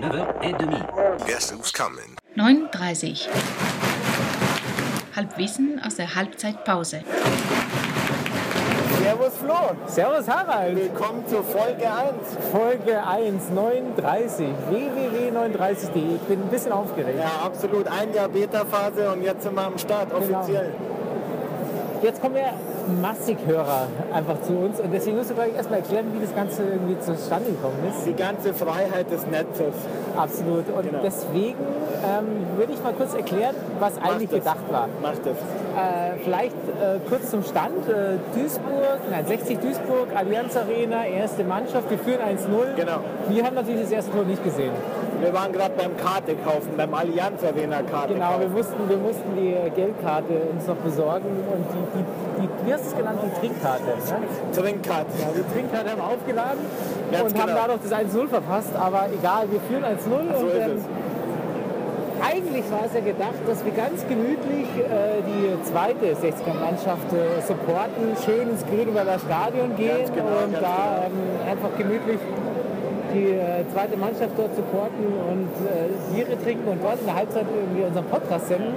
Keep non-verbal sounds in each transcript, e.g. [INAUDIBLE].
9h30. Guess who's coming? 9.30 Halbwissen aus der Halbzeitpause. Servus Flo. Servus Harald. Willkommen zur Folge 1. Folge 1, 39. www.39.de. Ich bin ein bisschen aufgeregt. Ja, absolut. Ein Jahr Beta-Phase und jetzt sind wir am Start, offiziell. Jetzt kommen ja massig Hörer einfach zu uns und deswegen musst du gleich erstmal erklären, wie das Ganze irgendwie zustande gekommen ist. Die ganze Freiheit des Netzes. Absolut. Und Genau. deswegen ähm, würde ich mal kurz erklären, was eigentlich das. gedacht war. Macht das. Äh, vielleicht äh, kurz zum Stand. Äh, Duisburg, nein, 60 Duisburg, Allianz Arena, erste Mannschaft, wir führen 1-0. Genau. Wir haben natürlich das erste Tor nicht gesehen. Wir waren gerade beim Karte kaufen, beim Allianz Arena Karte Genau, wir kaufen. mussten, wir mussten die äh, Geldkarte uns noch besorgen und die, die, die wie hast du es genannt, die Trinkkarte. Ne? Trinkkarte. Ja, die Trinkkarte haben wir aufgeladen Ganz und haben genau. dadurch das 1-0 verpasst, aber egal, wir führen 1-0 So und ist es. eigentlich war es ja gedacht, dass wir ganz gemütlich äh, die zweite 60er-Mannschaft äh, supporten, schön ins Grünwalder Stadion gehen genau, und da ähm, einfach gemütlich die äh, zweite Mannschaft dort supporten und äh, Biere trinken und dort in der Halbzeit irgendwie unseren Podcast senden.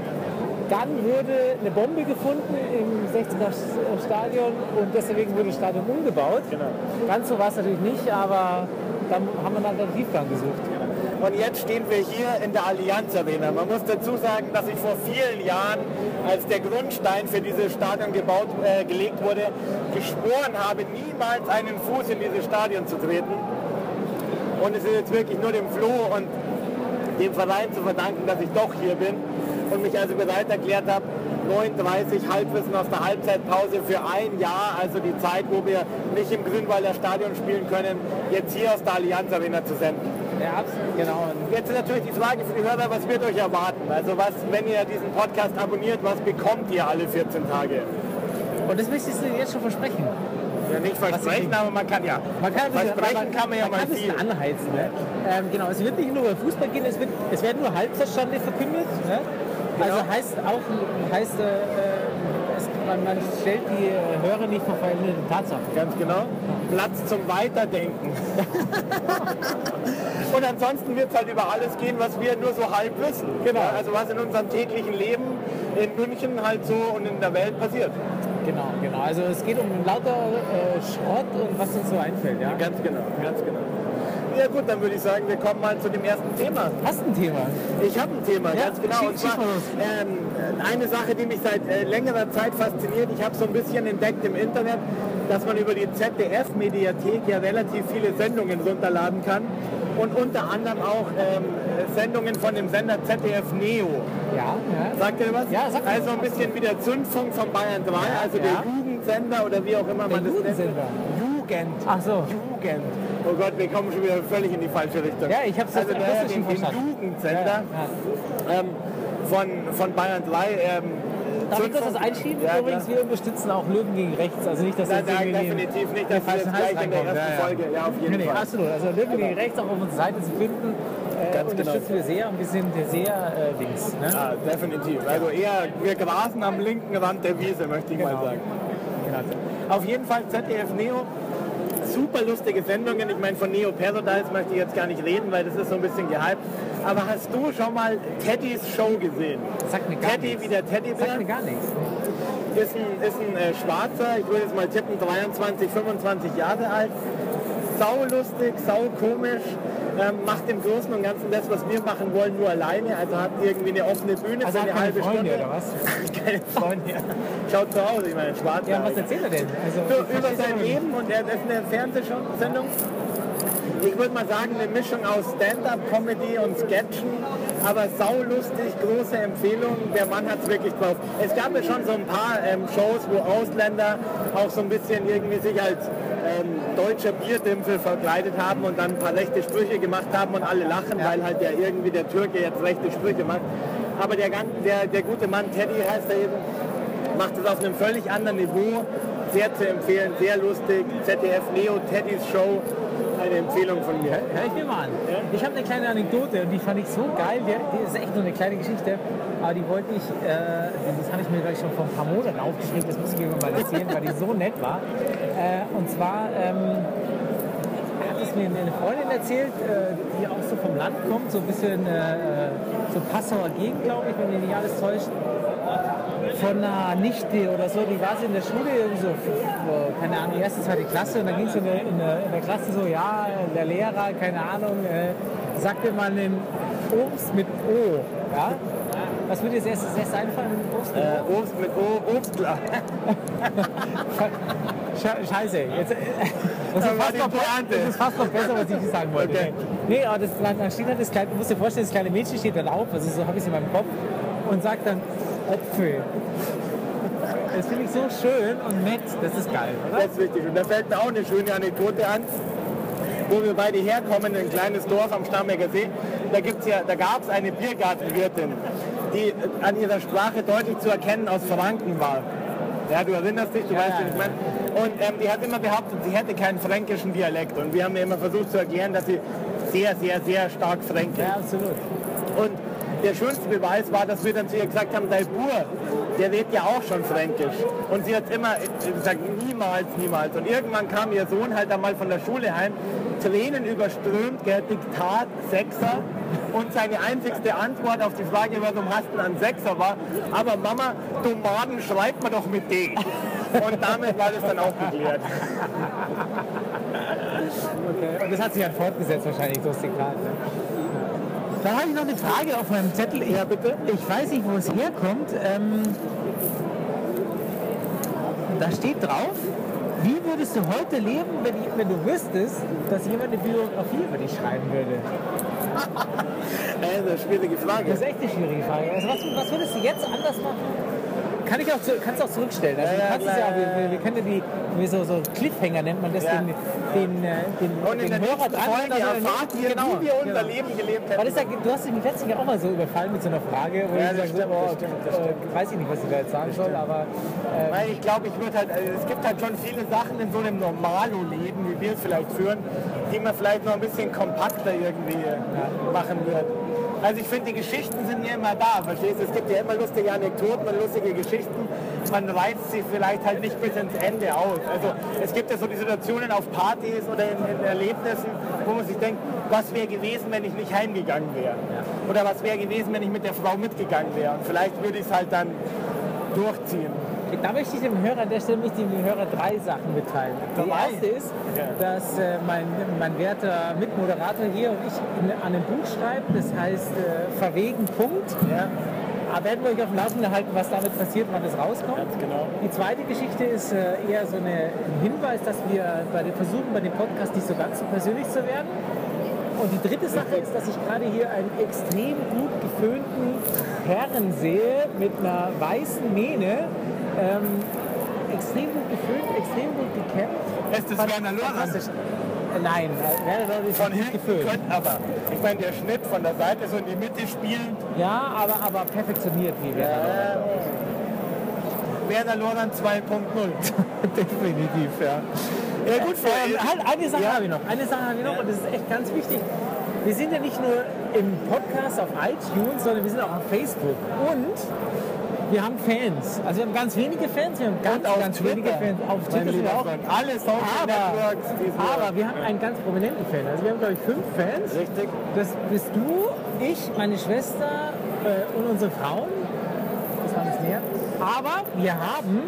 Dann wurde eine Bombe gefunden im 60er Stadion und deswegen wurde das Stadion umgebaut. Genau. Ganz so war es natürlich nicht, aber dann haben wir einen Alternativplan gesucht. Und jetzt stehen wir hier in der Allianz Arena. Man muss dazu sagen, dass ich vor vielen Jahren, als der Grundstein für dieses Stadion gebaut, äh, gelegt wurde, geschworen habe, niemals einen Fuß in dieses Stadion zu treten. Und es ist jetzt wirklich nur dem Flo und dem Verein zu verdanken, dass ich doch hier bin und mich also bereit erklärt habe, 39 Halbwissen aus der Halbzeitpause für ein Jahr, also die Zeit, wo wir nicht im Grünwalder Stadion spielen können, jetzt hier aus der Allianz Arena zu senden. Ja, absolut, genau. Jetzt ist natürlich die Frage für die Hörer, was wird euch erwarten? Also was, wenn ihr diesen Podcast abonniert, was bekommt ihr alle 14 Tage? Und das möchtest du jetzt schon versprechen. Ja, nicht versprechen, aber man kann ja. Man kann, Versprechen kann man ja mal kann viel. bisschen anheizen. Ne? Ähm, genau, es wird nicht nur über Fußball gehen, es, wird, es werden nur Halbzeitstände verkündet. Ne? Also Genau. heißt auch, heißt, äh, es, man, man stellt die äh, Hörer nicht vor veränderte Tatsachen. Ganz genau. Platz zum Weiterdenken. [LAUGHS] Und ansonsten wird es halt über alles gehen, was wir nur so halb wissen. Genau. Ja, Also was in unserem täglichen Leben in München halt so und in der Welt passiert. Genau, genau. Also es geht um lauter äh, Schrott und was uns so einfällt. Ja? Ganz genau, ganz genau. Ja gut, dann würde ich sagen, wir kommen mal zu dem ersten Thema. Hast du ein Thema? Ich habe ein Thema, Ja, ganz genau. Und zwar ähm, eine Sache, die mich seit äh, längerer Zeit fasziniert. Ich habe so ein bisschen entdeckt im Internet, dass man über die ZDF-Mediathek ja relativ viele Sendungen runterladen kann. Und unter anderem auch ähm, Sendungen von dem Sender ZDF Neo. Ja, ja. Sagt ihr was? Ja, sag mir Also ein bisschen wie der Zündfunk von Bayern 3, also ja. der Jugendsender oder wie auch immer man das nennt. Jugend. Ach so. Jugend. Oh Gott, wir kommen schon wieder völlig in die falsche Richtung. Ja, ich habe es also akustisch den, den. Jugendsender Ja, ja. ähm, von, von Bayern 3. Ähm, Darf ich kurz was einschieben? Ja, Übrigens, wir unterstützen auch Löwen gegen Rechts. Also nicht, dass Nein, jetzt nein, definitiv nicht, dass wir jetzt gleich in der ersten Folge, ja, auf jeden nee, Fall. absolut. Also Löwen gegen Rechts auch auf unserer Seite zu finden, äh, Ganz unterstützen genau. wir sehr und wir sind sehr äh, links. Ne? Ja, definitiv. Also eher, wir grasen am linken Rand der Wiese, möchte ich mal Genau. sagen. Genau. Auf jeden Fall ZDF Neo. Super lustige Sendungen. Ich meine, von Neo Paradise möchte ich jetzt gar nicht reden, weil das ist so ein bisschen gehypt. Aber hast du schon mal Teddys Show gesehen? Sagt mir gar Teddy nichts. wie der Teddybär? Sagt mir gar nichts. ist ein, ist ein äh, Schwarzer, ich würde jetzt mal tippen, 23, 25 Jahre alt. Sau lustig, sau komisch, ähm, macht im Großen und Ganzen das, was wir machen wollen, nur alleine. Also hat irgendwie eine offene Bühne Also für eine halbe Freunde Stunde. oder was? [LAUGHS] Keine [LAUGHS] Freunde. Schaut so aus, ich meine, schwarz. Ja, was erzählt er denn? Also, So, über sein. Leben und er ist eine Fernsehsendung. Ich würde mal sagen, eine Mischung aus Stand-up-Comedy und Sketchen, aber saulustig, große Empfehlung. Der Mann hat es wirklich drauf. Es gab ja schon so ein paar ähm, Shows, wo Ausländer auch so ein bisschen irgendwie sich als ähm, deutscher Bierdimpfel verkleidet haben und dann ein paar rechte Sprüche gemacht haben und alle lachen, weil halt der irgendwie der Türke jetzt rechte Sprüche macht. Aber der, der, der gute Mann, Teddy heißt er eben, macht es auf einem völlig anderen Niveau. Sehr zu empfehlen, sehr lustig. ZDF Neo, Teddys Show, eine Empfehlung von mir. Hör ich mir mal an. Ich habe eine kleine Anekdote und die fand ich so geil. Die, ist echt nur eine kleine Geschichte, aber die wollte ich, äh, das habe ich mir gleich schon vor ein paar Monaten aufgeschrieben, das muss ich mir mal erzähhlen, weil die so nett war. Äh, und zwar ähm, hat es mir eine Freundin erzählt, äh, die auch so vom Land kommt, so ein bisschen äh, so Passauer Gegend, glaube ich, wenn mich nicht alles täuscht. Von einer Nichte oder so, die war sie in der Schule, so, keine Ahnung, erste, zweite Klasse, und dann ging es in, der- in, in der Klasse so, ja, der Lehrer, keine Ahnung, äh, sagte man den Obst mit O. Ja? Was würde dir als erstes erst einfallen? Obst mit? Äh, Obst mit O, Obstler. [LAUGHS] Sche- Scheiße, jetzt, äh, [LAUGHS] das, Da ist fast noch, das ist fast noch besser, was ich sagen wollte. Okay. Nee, aber das, da steht halt das kleine, du musst dir vorstellen, das kleine Mädchen steht dann auf, also so habe ich es in meinem Kopf, und sagt dann Äpfel. Das finde ich so schön und nett, das ist geil, oder? Das ist wichtig. Und da fällt mir auch eine schöne Anekdote an, wo wir beide herkommen, ein kleines Dorf am Starnberger See. Da, gibt's ja, da gab es eine Biergartenwirtin, die äh, an ihrer Sprache deutlich zu erkennen aus Franken war. Ja, du erinnerst dich, du Ja, weißt, ja, ich meine. Und ähm, die hat immer behauptet, sie hätte keinen fränkischen Dialekt. Und wir haben ihr immer versucht zu erklären, dass sie sehr, sehr, sehr stark fränkisch Ja, absolut. und der schönste Beweis war, dass wir dann zu ihr gesagt haben, dein Bur, der redet ja auch schon Fränkisch. Und sie hat immer äh, gesagt, niemals, niemals. Und irgendwann kam ihr Sohn halt einmal von der Schule heim, Tränen überströmt, gell, Diktat, Sechser. Und seine einzigste Antwort auf die Frage, warum hast du einen Sechser war, aber Mama, Tomaten schreibt man doch mit D. Und damit war das dann auch geklärt. Okay. Und das hat sich dann fortgesetzt wahrscheinlich, so. Ne? Dann habe ich noch eine Frage auf meinem Zettel. Ich, Ja, bitte? ich weiß nicht, wo es herkommt. Ähm, da steht drauf, wie würdest du heute leben, wenn, ich- wenn du wüsstest, dass jemand eine Biografie über dich schreiben würde? Äh, Das ist eine schwierige Frage. Das ist echt eine schwierige Frage. Also was, was würdest du jetzt anders machen? Kann ich auch, kannst du auch zurückstellen. Also Ja, du ja, kannst es ja, wir, wir, können ja die, wie so, so Cliffhanger nennt man das, Ja. den, den, äh, den, Und den der Hörer dran. Folge erfahrt ihr, genau, wie wir unser genau. Leben gelebt Weil hätten. das du hast mich letztens ja auch mal so überfallen mit so einer Frage, wo Ja, ich das stimmt, so, oh, das stimmt, das äh, weiß ich nicht, was ich da jetzt sagen soll, aber äh, Weil ich glaube, ich würde halt, also es gibt halt schon viele Sachen in so einem Normalo-Leben, wie wir es vielleicht führen, die man vielleicht noch ein bisschen kompakter irgendwie machen wird. Also ich finde, die Geschichten sind ja immer da, verstehst du? Es gibt ja immer lustige Anekdoten und lustige Geschichten. Man reizt sie vielleicht halt nicht bis ins Ende aus. Also es gibt ja so die Situationen auf Partys oder in, in Erlebnissen, wo man sich denkt, was wäre gewesen, wenn ich nicht heimgegangen wäre? Oder was wäre gewesen, wenn ich mit der Frau mitgegangen wäre? Und vielleicht würde ich es halt dann durchziehen. Da möchte ich dem Hörer an der Stelle möchte ich dem Hörer drei Sachen mitteilen. Die erste ist, Ja. dass äh, mein, mein werter Mitmoderator hier und ich in, an einem Buch schreiben, das heißt äh, Verwegen Punkt. Ja, Aber werden wir euch auf dem Laufenden halten, was damit passiert, wann das rauskommt. ganz genau. Die zweite Geschichte ist äh, eher so eine, ein Hinweis, dass wir bei den Versuchen, bei dem Podcast nicht so ganz so persönlich zu werden. Und die dritte Sache ist, dass ich gerade hier einen extrem gut geföhnten Herren sehe mit einer weißen Mähne. Ähm, extrem gut geföhnt, extrem gut gekämmt. Ist das Werner Lorand? Äh, Nein, äh, Werner Lorand ist Von gut hinten geföhnt. könnte aber. Ich meine, der Schnitt von der Seite so in die Mitte spielend. Ja, aber, aber perfektioniert wie Werner Lorand. Werner Lorand [LAUGHS] 2.0. Definitiv, ja. Ja gut, für Ähm, halt, eine Sache Ja. habe ich noch. Eine Sache habe ich noch und das ist echt ganz wichtig. Wir sind ja nicht nur im Podcast auf iTunes, sondern wir sind auch auf Facebook. Und wir haben Fans. Also wir haben ganz wenige Fans, wir haben ganz, ganz Twitter. wenige Fans. Auf Twitter sind auch. Freund. Alle Social Aber, Networks. aber wir haben einen ganz prominenten Fan. Also wir haben, glaube ich, fünf Fans. Richtig. Das bist du, ich, meine Schwester äh, und unsere Frauen. Das waren es mehr. Aber wir haben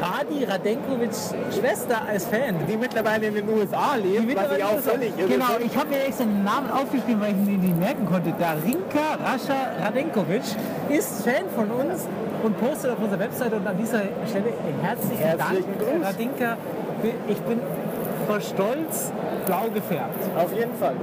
Radi Radenkovics Schwester als Fan. Die mittlerweile in den USA leben, was ich auch völlig irre Genau, ich habe mir extra den Namen aufgeschrieben, weil ich ihn nicht merken konnte. Darinka Rascha Radenkovic ist Fan von uns und postet auf unserer Webseite und an dieser Stelle herzlichen, Herzlichen Dank. Gruß. Radinka, ich bin vor Stolz blau gefärbt. Auf jeden Fall.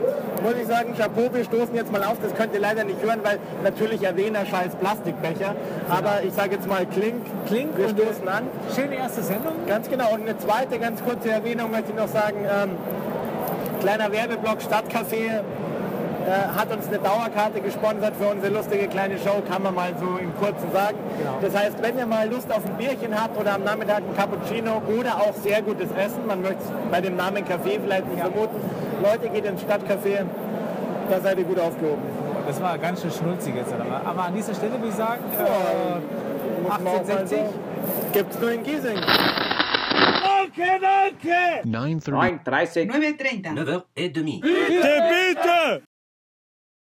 Muss ich sagen, Chapeau, wir stoßen jetzt mal auf. Das könnt ihr leider nicht hören, weil natürlich erwähnt er scheiß Plastikbecher. Aber ich sage jetzt mal Klink. Klink Wir stoßen an. Schöne erste Sendung. Ganz genau. Und eine zweite ganz kurze Erwähnung möchte ich noch sagen. Ähm, kleiner Werbeblock Stadtcafé äh, hat uns eine Dauerkarte gesponsert für unsere lustige kleine Show, kann man mal so im Kurzen sagen. Genau. Das heißt, wenn ihr mal Lust auf ein Bierchen habt oder am Nachmittag ein Cappuccino oder auch sehr gutes Essen, man möchte es bei dem Namen Café vielleicht nicht vermuten, Leute, geht ins Stadtcafé, da seid ihr gut aufgehoben. Das war ganz schön schnulzig jetzt. Aber, aber an dieser Stelle würde ich sagen, mal 1860. so- Gibt's nur in Giesing. Okay, 9.30. 9.30. 9.30. 9h30.